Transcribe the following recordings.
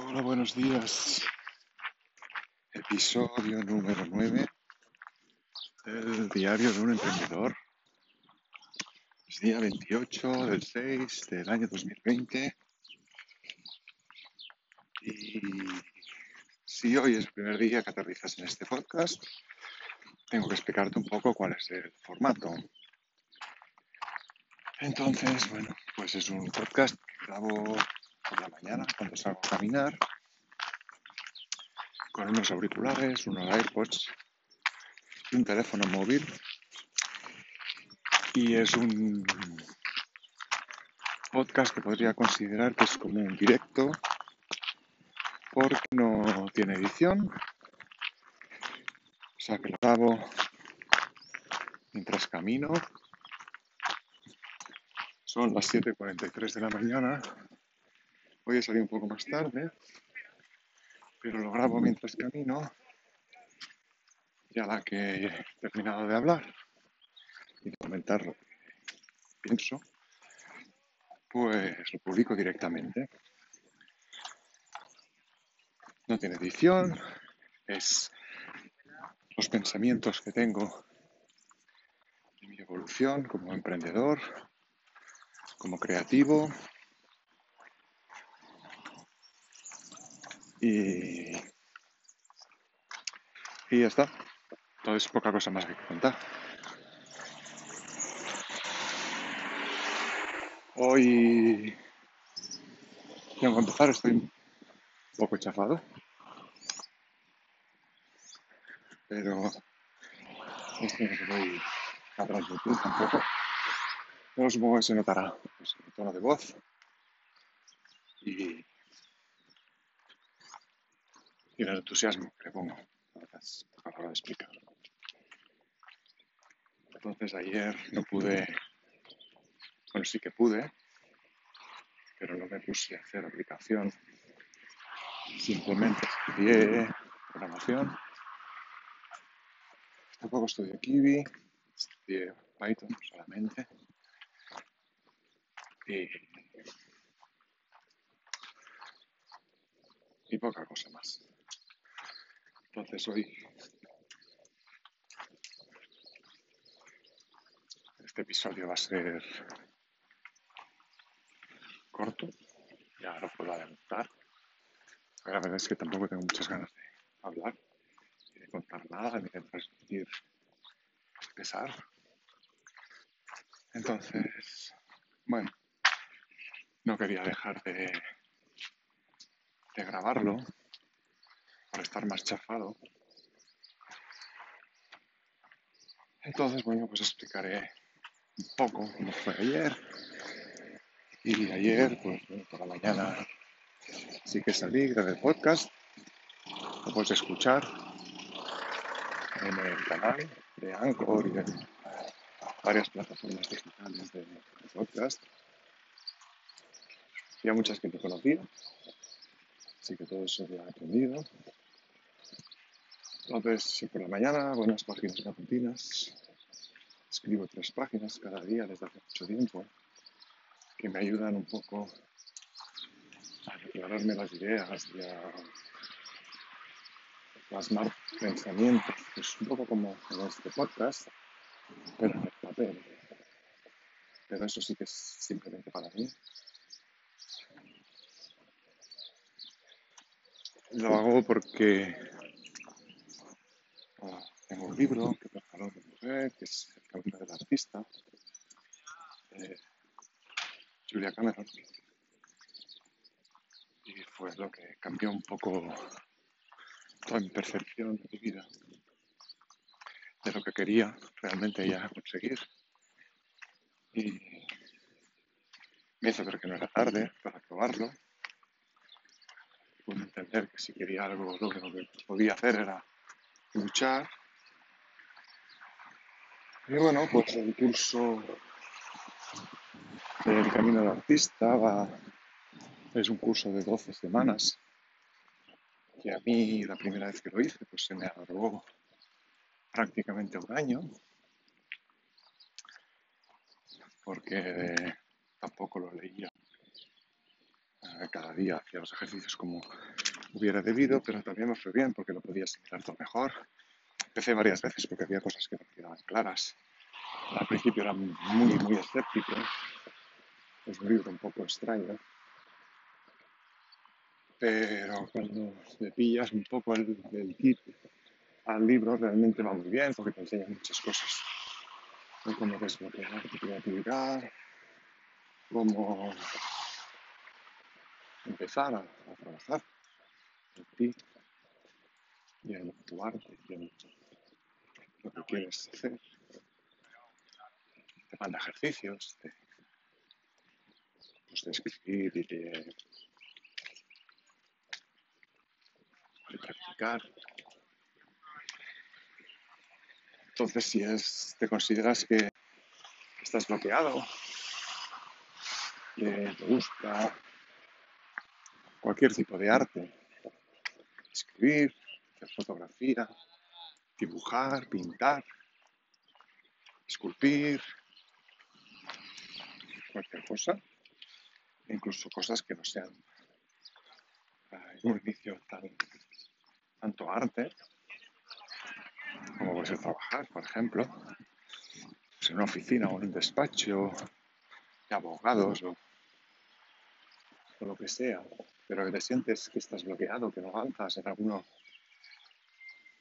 Hola, buenos días. Episodio número 9 del diario de un emprendedor. Es día 28 del 6 del año 2020. Y si hoy es el primer día que aterrizas en este podcast, tengo que explicarte un poco cuál es el formato. Entonces, bueno, pues es un podcast que grabo por la mañana cuando salgo a caminar con unos auriculares, unos AirPods y un teléfono móvil. Y es un podcast que podría considerar que es como un directo porque no tiene edición. O sea que lo grabo mientras camino. Son las 7.43 de la mañana Hoy he salido un poco más tarde, pero lo grabo mientras camino. Ya la que he terminado de hablar y de comentar lo que pienso, pues lo publico directamente. No tiene edición, es los pensamientos que tengo de mi evolución como emprendedor, como creativo, Y, y ya está. Entonces poca cosa más que contar. Hoy tengo que empezar, estoy un poco chafado. Pero esto no se voy a transmitir tampoco. Pero supongo que se notará el tono de voz. Y y el entusiasmo que le pongo a la hora de explicar. Entonces ayer no pude, bueno sí que pude, pero no me puse a hacer aplicación. Simplemente estudié programación. Tampoco estudié Kiwi, estudié Python solamente. Y, y poca cosa más. Entonces hoy este episodio va a ser corto, ya lo puedo adelantar. La verdad es que tampoco tengo muchas ganas de hablar, ni de contar nada, ni de transmitir pesar. Entonces, bueno, no quería dejar de, de grabarlo estar más chafado. Entonces, bueno, pues explicaré un poco cómo fue ayer. Y ayer, pues por la mañana sí que salí, grabé el podcast. Lo puedes escuchar en el canal de Anchor y en varias plataformas digitales de, podcast. Y muchas que te conocía, así que todo eso lo he aprendido. Entonces, por la mañana, buenas páginas matutinas. Escribo tres páginas cada día desde hace mucho tiempo que me ayudan un poco a aclararme las ideas y a plasmar pensamientos. Es un poco como en este podcast, pero en el papel. Pero eso sí que es simplemente para mí. Lo hago porque tengo un libro que preparó mi mujer, que es El camino del artista, de Julia Cameron. Y fue lo que cambió un poco toda mi percepción de mi vida, de lo que quería realmente ya conseguir. Y me hizo ver que no era tarde para probarlo. Pude entender que si quería algo, lo que podía hacer era luchar y bueno, pues el curso del Camino del Artista va, es un curso de 12 semanas, que a mí la primera vez que lo hice pues se me alargó prácticamente un año, porque tampoco lo leía. Cada día hacía los ejercicios como hubiera debido, pero también me fue bien porque lo podía asimilar todo mejor. Empecé varias veces porque había cosas que no quedaban claras. Al principio era muy, muy escéptico. Es un libro un poco extraño. Pero cuando le pillas un poco el, el kit al libro, realmente va muy bien porque te enseña muchas cosas. Cómo desbloquear tu creatividad, cómo empezar a, a trabajar en ti y en tu arte y en lo que quieres hacer. Te manda ejercicios de, pues, de escribir y de, practicar. Entonces, si es, te consideras que estás bloqueado, que te gusta cualquier tipo de arte, escribir, hacer fotografía, dibujar, pintar, esculpir, cualquier cosa, incluso cosas que no sean en un inicio tan, tanto arte, como puede ser trabajar, por ejemplo, pues en una oficina o en un despacho de abogados o lo que sea, pero que te sientes que estás bloqueado, que no avanzas en alguno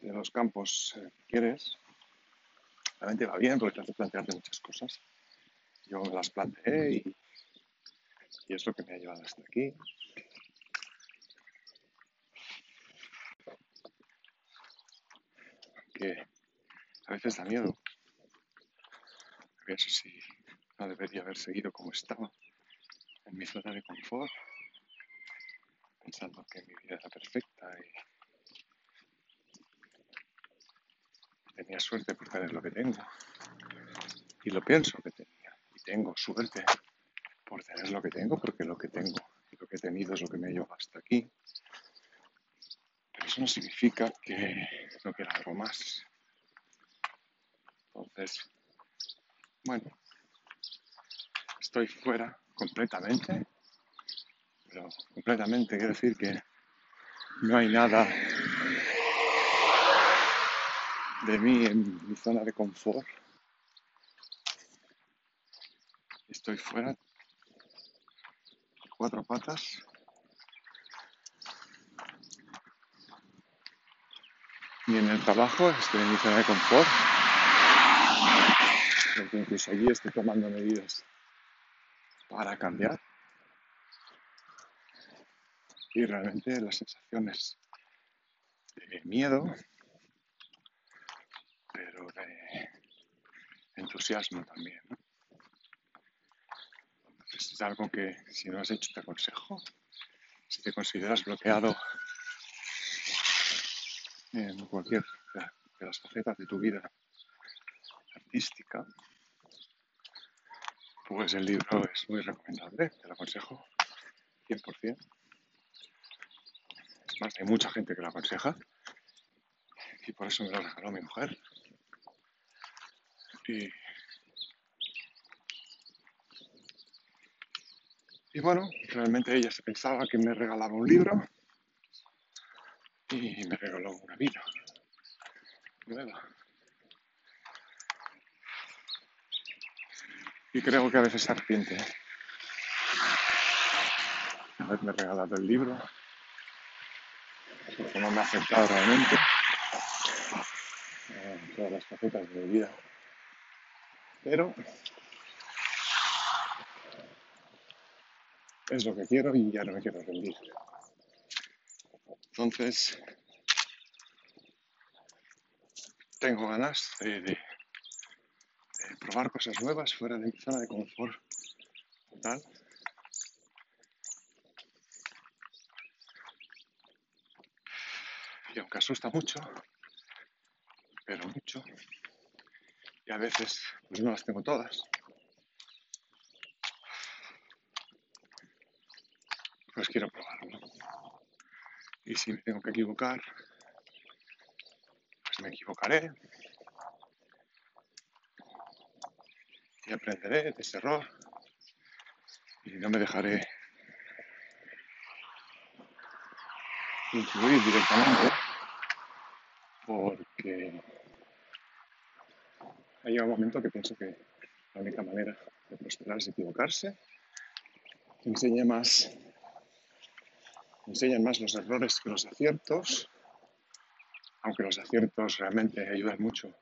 de los campos eh, que quieres, realmente va bien porque te hace plantearte muchas cosas. Yo me las planteé y, y es lo que me ha llevado hasta aquí. Que a veces da miedo. Si no debería haber seguido como estaba, en mi zona de confort, pensando que mi vida era perfecta y tenía suerte por tener lo que tengo. Y lo pienso que tenía. Y tengo suerte por tener lo que tengo, porque lo que tengo y lo que he tenido es lo que me ha llevado hasta aquí. Pero eso no significa que no quiera algo más. Entonces, bueno, estoy fuera completamente, pero completamente quiere decir que no hay nada de mí en mi zona de confort. Estoy fuera, cuatro patas. Y en el trabajo estoy en mi zona de confort. Porque incluso allí estoy tomando medidas para cambiar. Y realmente las sensaciones de miedo, pero de entusiasmo también. es algo que si no has hecho te aconsejo. Si te consideras bloqueado en cualquier de las facetas de tu vida artística, pues el libro es muy recomendable, te lo aconsejo 100%. Hay mucha gente que lo aconseja y por eso me lo regaló mi mujer. Y, bueno, realmente ella se pensaba que me regalaba un libro y me regaló una vida. Y creo que a veces se arrepiente ¿eh? haberme regalado el libro, porque no me ha afectado realmente en todas las facetas de mi vida. Pero es lo que quiero y ya no me quiero rendir. Entonces, tengo ganas de, de- probar cosas nuevas fuera de mi zona de confort total. Asusta mucho, pero mucho, y a veces pues no las tengo todas, pues quiero probarlo. Y si me tengo que equivocar, pues me equivocaré. Y aprenderé de ese error. Y no me dejaré influir directamente porque ha llegado un momento que pienso que la única manera de prosperar es equivocarse. Enseña más, enseñan más los errores que los aciertos, aunque los aciertos realmente ayudan mucho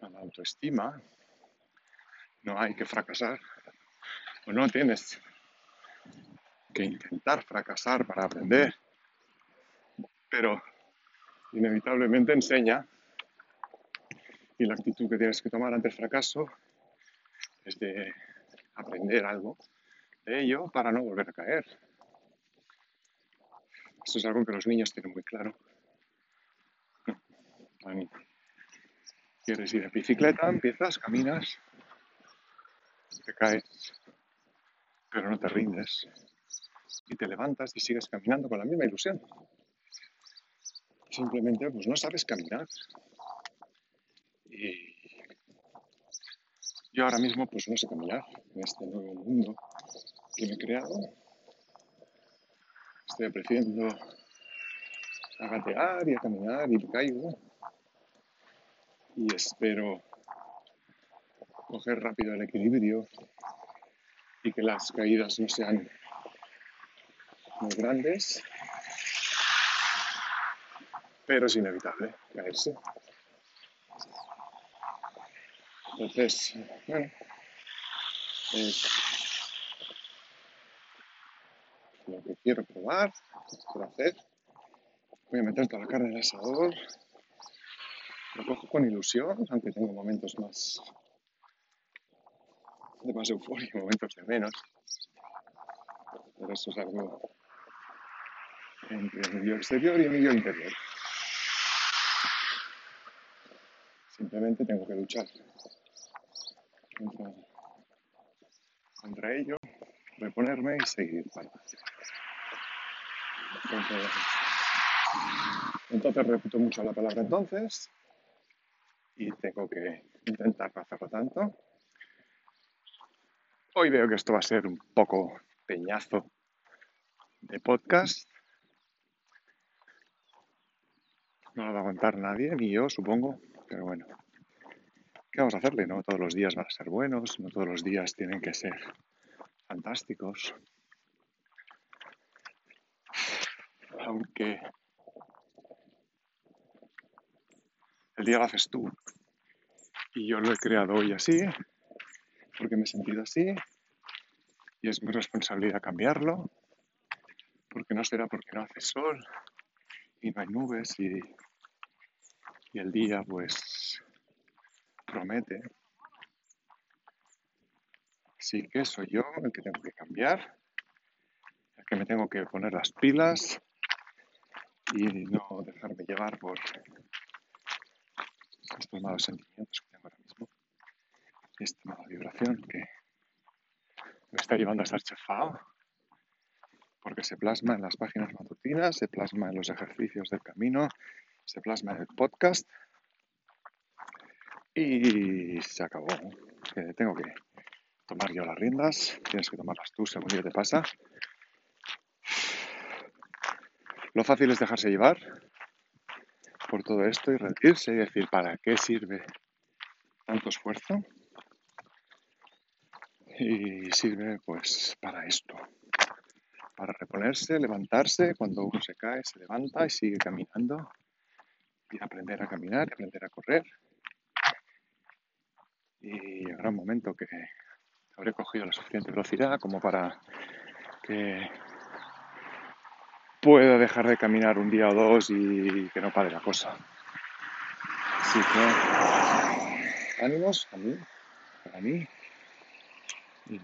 a la autoestima. No hay que fracasar, o no tienes que intentar fracasar para aprender, pero inevitablemente enseña y la actitud que tienes que tomar ante el fracaso es de aprender algo de ello para no volver a caer. Esto es algo que los niños tienen muy claro. Quieres ir en bicicleta, empiezas, caminas, te caes, pero no te rindes. Y te levantas y sigues caminando con la misma ilusión. Simplemente pues no sabes caminar. Y yo ahora mismo pues no sé caminar en este nuevo mundo que me he creado. Estoy aprendiendo a gatear y a caminar y caigo. Y espero coger rápido el equilibrio y que las caídas no sean muy grandes. Pero es inevitable caerse. Entonces, bueno, es lo que quiero probar, quiero hacer. Voy a meter toda la carne en el asador. Lo cojo con ilusión, aunque tengo momentos más de más euforia, momentos de menos. Pero eso es algo entre mi yo exterior y mi yo interior. Simplemente tengo que luchar contra, ello, reponerme y seguir entonces, entonces repito mucho la palabra entonces y tengo que intentar no hacerlo tanto. Hoy veo que esto va a ser un poco peñazo de podcast. No lo va a aguantar nadie, ni yo supongo, pero bueno. ¿Qué vamos a hacerle? No todos los días van a ser buenos, no todos los días tienen que ser fantásticos. Aunque el día lo haces tú y yo lo he creado hoy así, porque me he sentido así y es mi responsabilidad cambiarlo, porque no será porque no hace sol y no hay nubes y, y el día pues promete. Así que soy yo el que tengo que cambiar, el que me tengo que poner las pilas y no dejarme llevar por estos malos sentimientos que tengo ahora mismo, esta mala vibración que me está llevando a estar chafado, porque se plasma en las páginas matutinas, se plasma en los ejercicios del camino, se plasma en el podcast y se acabó. tengo que tomar yo las riendas, tienes que tomarlas tú según yo te pasa. Lo fácil es dejarse llevar por todo esto y rendirse y decir, ¿para qué sirve tanto esfuerzo? Y sirve pues para esto, para reponerse, levantarse, cuando uno se cae, se levanta y sigue caminando y aprender a caminar, aprender a correr y llegará un momento que habré cogido la suficiente velocidad como para que pueda dejar de caminar un día o dos y que no pare la cosa. Así que ánimos a mí, para mí. Y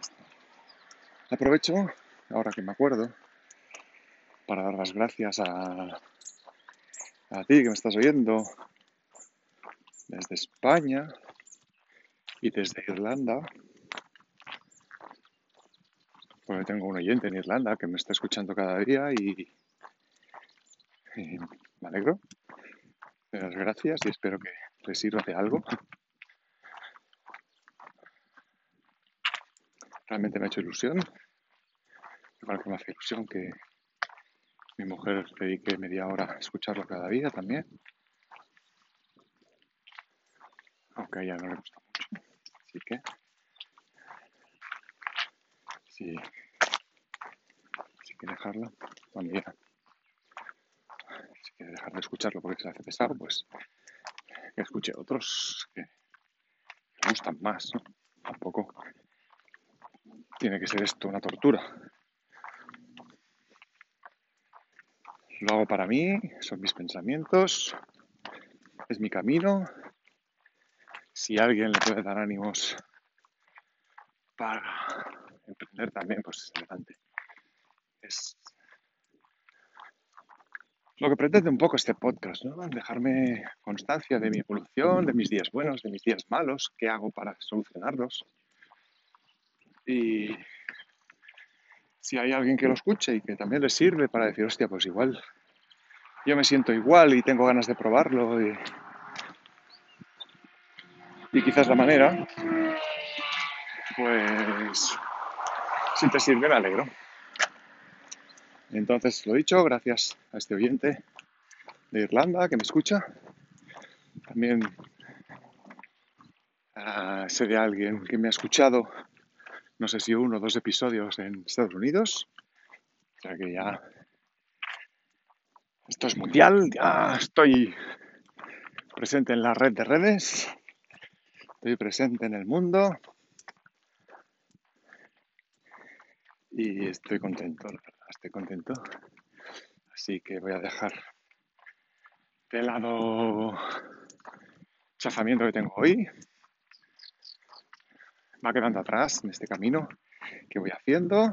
Aprovecho, ahora que me acuerdo, para dar las gracias a, a ti que me estás oyendo desde España, y desde Irlanda, porque tengo un oyente en Irlanda que me está escuchando cada día y, me alegro. Le las gracias y espero que le sirva de algo. Realmente me ha hecho ilusión. Igual que me hace ilusión que, Mi mujer dedique media hora a escucharlo cada día también. Aunque a ella no le gusta mucho. Así que si, quiere dejarlo, cuando ya si quiere dejar de escucharlo porque se hace pesado, pues que escuche otros que le gustan más, ¿no? Tampoco tiene que ser esto una tortura. Lo hago para mí, son mis pensamientos, es mi camino. Si alguien le puede dar ánimos para emprender también, pues adelante. Es lo que pretende un poco este podcast, ¿no? Dejarme constancia de mi evolución, de mis días buenos, de mis días malos, qué hago para solucionarlos. Y si hay alguien que lo escuche y que también le sirve para decir, hostia, pues igual yo me siento igual y tengo ganas de probarlo y quizás la manera, pues si te sirve me alegro. Entonces, lo dicho, gracias a este oyente de Irlanda que me escucha. También uh, sé de alguien que me ha escuchado, no sé si uno o dos episodios en Estados Unidos. O sea que ya esto es mundial, ya estoy presente en la red de redes, estoy presente en el mundo y estoy contento, la verdad, estoy contento. Así que voy a dejar de lado chafamiento que tengo hoy. Va quedando atrás en este camino que voy haciendo.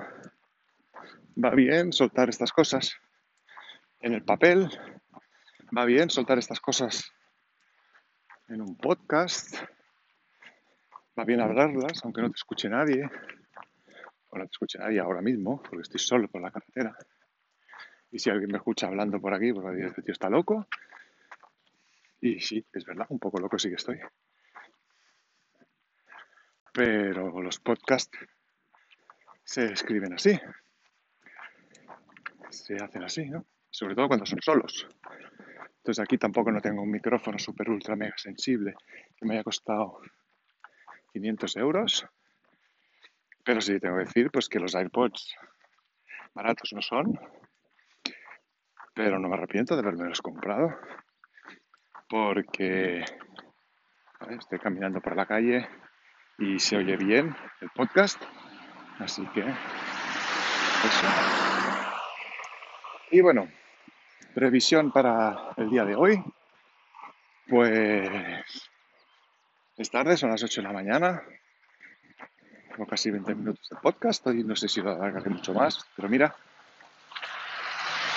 Va bien soltar estas cosas en el papel. Va bien soltar estas cosas en un podcast. Va bien hablarlas, aunque no te escuche nadie o no te escuche nadie ahora mismo, porque estoy solo por la carretera. Y si alguien me escucha hablando por aquí, pues va a decir, este tío está loco. Y sí, es verdad, un poco loco sí que estoy. Pero los podcasts se escriben así. Se hacen así, ¿no? Sobre todo cuando son solos. Entonces aquí tampoco no tengo un micrófono super ultra mega sensible que me haya costado 500 euros pero sí, tengo que decir pues que los AirPods baratos no son, pero no me arrepiento de haberme los comprado porque estoy caminando por la calle y se oye bien el podcast, así que eso. Y bueno, previsión para el día de hoy, pues es tarde, son las 8 de la mañana, casi 20 minutos de podcast, y no sé si lo alargaré mucho más, pero mira,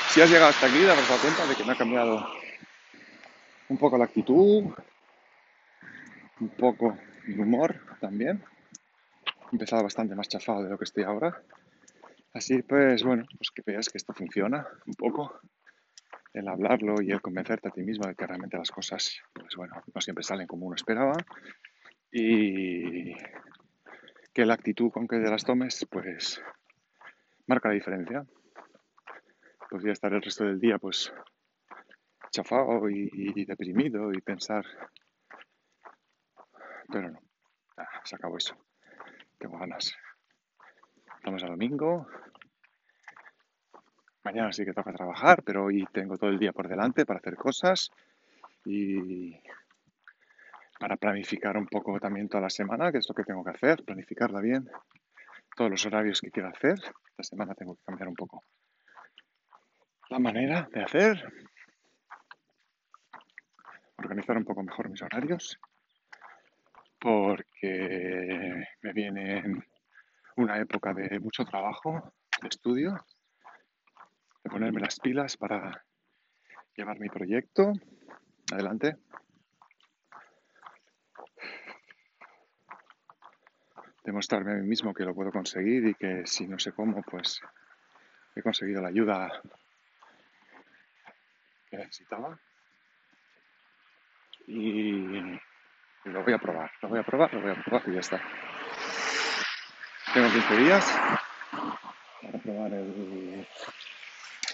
si has llegado hasta aquí, te habrás dado cuenta de que me ha cambiado un poco la actitud, un poco el humor también. He empezado bastante más chafado de lo que estoy ahora. Así pues, bueno, pues que veas que esto funciona un poco, el hablarlo y el convencerte a ti mismo de que realmente las cosas, pues bueno, no siempre salen como uno esperaba. Y que la actitud con que las tomes, pues marca la diferencia. Podría estar el resto del día, pues, chafado y, deprimido y pensar, pero no, ah, se acabó eso. Tengo ganas. Estamos a domingo. Mañana sí que toca trabajar, pero hoy tengo todo el día por delante para hacer cosas y para planificar un poco también toda la semana, que es lo que tengo que hacer, planificarla bien, todos los horarios que quiero hacer. Esta semana tengo que cambiar un poco la manera de hacer, organizar un poco mejor mis horarios, porque me viene una época de mucho trabajo, de estudio, ponerme las pilas para llevar mi proyecto adelante. demostrarme a mí mismo que lo puedo conseguir y que si no sé cómo, pues he conseguido la ayuda que necesitaba. Y, lo voy a probar, lo voy a probar, lo voy a probar y ya está. Tengo 15 días para probar el,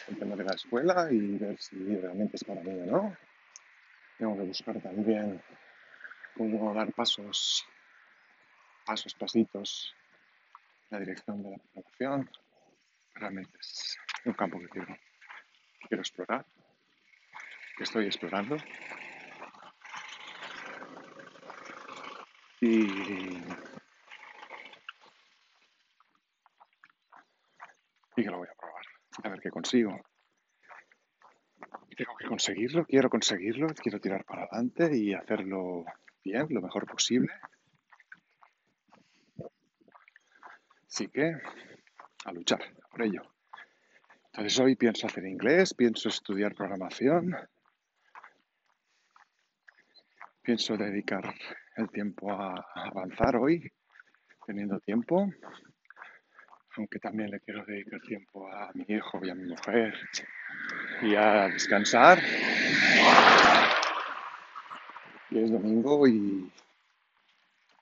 el tema de la escuela y ver si realmente es para mí o no. Tengo que buscar también cómo dar pasos, pasos, pasitos la dirección de la programación. Realmente es un campo que quiero, explorar, que estoy explorando. Y y que lo voy a a ver qué consigo. Tengo que conseguirlo, quiero conseguirlo, quiero tirar para adelante y hacerlo bien, lo mejor posible. Así que a luchar por ello. Entonces hoy pienso hacer inglés, pienso estudiar programación, pienso dedicar el tiempo a avanzar hoy, teniendo tiempo, aunque también le quiero dedicar tiempo a mi hijo y a mi mujer y a descansar. Y es domingo y,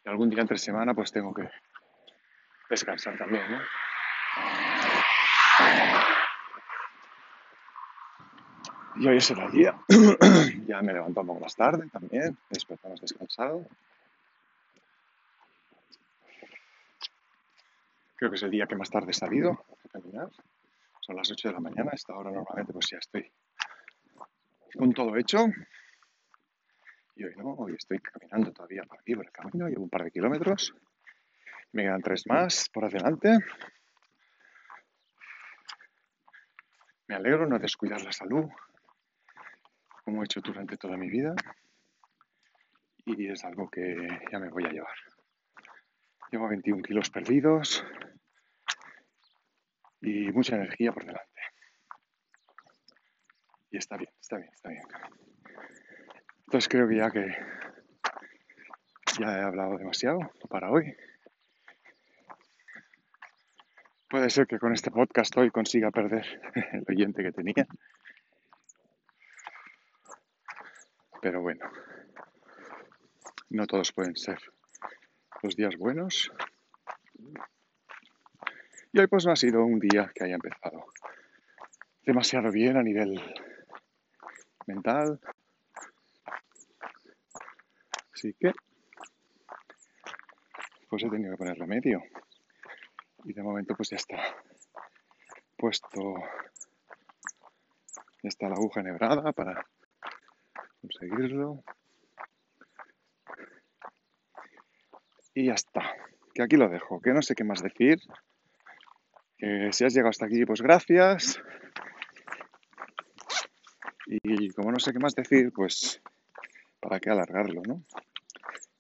algún día entre semana pues tengo que descansar también. Y hoy es el día. ya me levanto un poco más tarde también, después más descansado. Creo que es el día que más tarde he salido a caminar. Son las 8 de la mañana. A esta hora normalmente pues ya estoy con todo hecho. Y hoy no, hoy estoy caminando todavía por aquí, por el camino. Llevo un par de kilómetros. Me quedan tres más por adelante. Me alegro no descuidar la salud, como he hecho durante toda mi vida. Y es algo que ya me voy a llevar. Llevo 21 kilos perdidos y mucha energía por delante. Y está bien, está bien, está bien. Entonces creo que ya que ya he hablado demasiado para hoy. Puede ser que con este podcast hoy consiga perder el oyente que tenía. Pero bueno, no todos pueden ser los días buenos. Y hoy pues no ha sido un día que haya empezado demasiado bien a nivel mental. Así que pues he tenido que poner remedio. Y de momento pues ya está puesto, ya está la aguja enhebrada para conseguirlo. Y ya está. Que aquí lo dejo, que no sé qué más decir. Que si has llegado hasta aquí, pues gracias. Y como no sé qué más decir, pues para qué alargarlo, ¿no?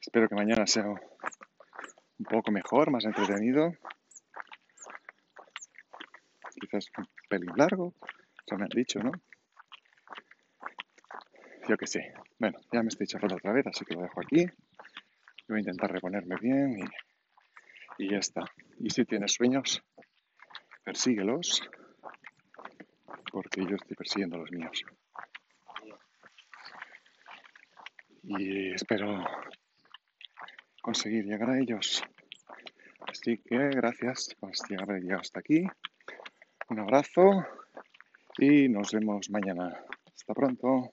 Espero que mañana sea un poco mejor, más entretenido. Quizás un pelín largo, eso me han dicho, ¿no? Yo que sé. Bueno, ya me estoy chafando otra vez, así que lo dejo aquí. Voy a intentar reponerme bien y, ya está. Y si tienes sueños, persíguelos, porque yo estoy persiguiendo los míos. Y espero conseguir llegar a ellos. Así que gracias por haber llegado hasta aquí. Un abrazo y nos vemos mañana. Hasta pronto.